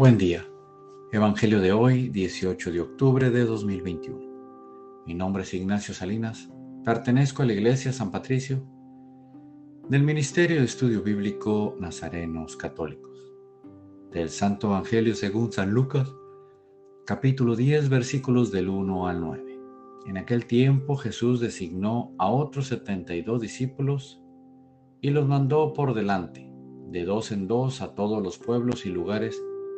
Buen día. Evangelio de hoy, 18 de octubre de 2021. Mi nombre es Ignacio Salinas. Pertenezco a la Iglesia San Patricio del Ministerio de Estudio Bíblico Nazarenos Católicos. Del Santo Evangelio según San Lucas, capítulo 10, versículos del 1 al 9. En aquel tiempo Jesús designó a otros 72 discípulos y los mandó por delante, de dos en dos, a todos los pueblos y lugares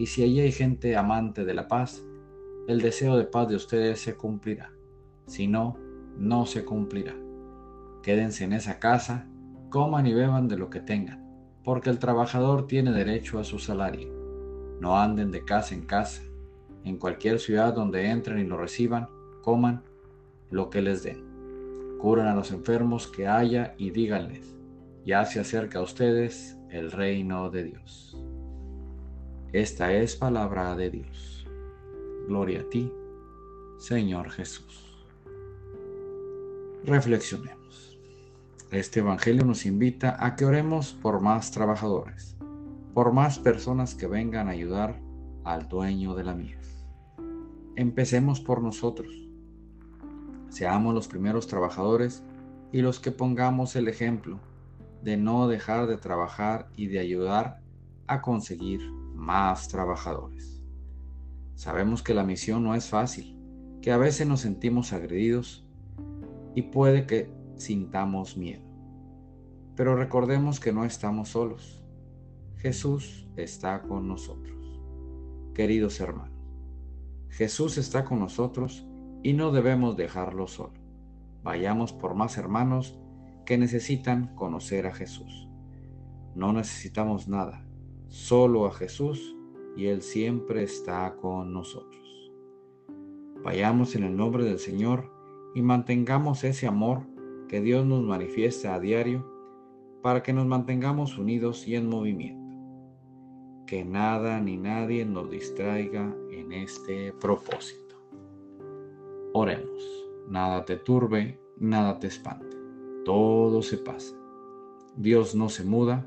y si allí hay gente amante de la paz, el deseo de paz de ustedes se cumplirá. Si no, no se cumplirá. Quédense en esa casa, coman y beban de lo que tengan, porque el trabajador tiene derecho a su salario. No anden de casa en casa. En cualquier ciudad donde entren y lo reciban, coman lo que les den. Curan a los enfermos que haya y díganles, ya se acerca a ustedes el reino de Dios. Esta es palabra de Dios. Gloria a ti, Señor Jesús. Reflexionemos. Este Evangelio nos invita a que oremos por más trabajadores, por más personas que vengan a ayudar al dueño de la mies. Empecemos por nosotros. Seamos los primeros trabajadores y los que pongamos el ejemplo de no dejar de trabajar y de ayudar a conseguir más trabajadores. Sabemos que la misión no es fácil, que a veces nos sentimos agredidos y puede que sintamos miedo. Pero recordemos que no estamos solos. Jesús está con nosotros. Queridos hermanos, Jesús está con nosotros y no debemos dejarlo solo. Vayamos por más hermanos que necesitan conocer a Jesús. No necesitamos nada solo a Jesús y Él siempre está con nosotros. Vayamos en el nombre del Señor y mantengamos ese amor que Dios nos manifiesta a diario para que nos mantengamos unidos y en movimiento. Que nada ni nadie nos distraiga en este propósito. Oremos. Nada te turbe, nada te espante. Todo se pasa. Dios no se muda